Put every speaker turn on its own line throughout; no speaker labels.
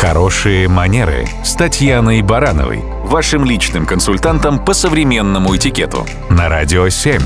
Хорошие манеры с Татьяной Барановой, вашим личным консультантом по современному этикету на Радио 7.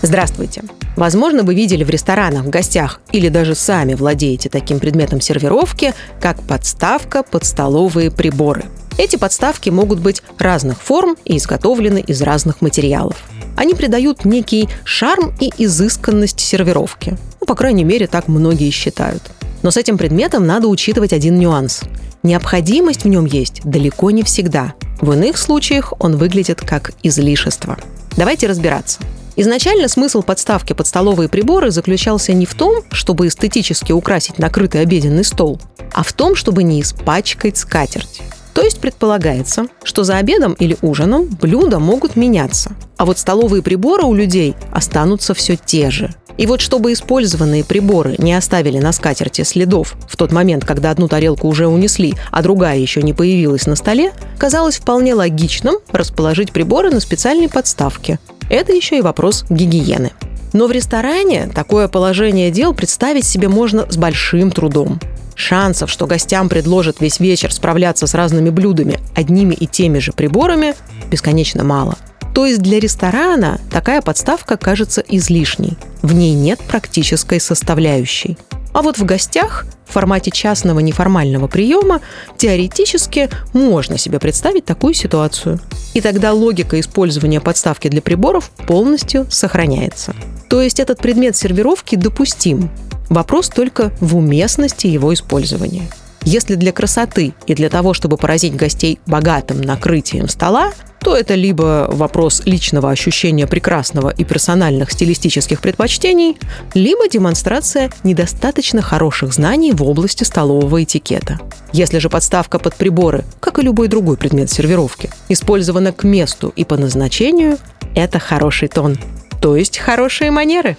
Здравствуйте. Возможно, вы видели в ресторанах, в гостях или даже сами владеете таким предметом сервировки, как подставка под столовые приборы. Эти подставки могут быть разных форм и изготовлены из разных материалов. Они придают некий шарм и изысканность сервировки. Ну, по крайней мере, так многие считают. Но с этим предметом надо учитывать один нюанс. Необходимость в нем есть далеко не всегда. В иных случаях он выглядит как излишество. Давайте разбираться. Изначально смысл подставки под столовые приборы заключался не в том, чтобы эстетически украсить накрытый обеденный стол, а в том, чтобы не испачкать скатерть. То есть предполагается, что за обедом или ужином блюда могут меняться, а вот столовые приборы у людей останутся все те же. И вот чтобы использованные приборы не оставили на скатерти следов в тот момент, когда одну тарелку уже унесли, а другая еще не появилась на столе, казалось вполне логичным расположить приборы на специальной подставке. Это еще и вопрос гигиены. Но в ресторане такое положение дел представить себе можно с большим трудом. Шансов, что гостям предложат весь вечер справляться с разными блюдами одними и теми же приборами, бесконечно мало – то есть для ресторана такая подставка кажется излишней. В ней нет практической составляющей. А вот в гостях в формате частного неформального приема теоретически можно себе представить такую ситуацию. И тогда логика использования подставки для приборов полностью сохраняется. То есть этот предмет сервировки допустим. Вопрос только в уместности его использования. Если для красоты и для того, чтобы поразить гостей богатым накрытием стола, то это либо вопрос личного ощущения прекрасного и персональных стилистических предпочтений, либо демонстрация недостаточно хороших знаний в области столового этикета. Если же подставка под приборы, как и любой другой предмет сервировки, использована к месту и по назначению, это хороший тон, то есть хорошие манеры.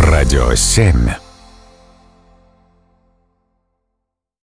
Радио 7.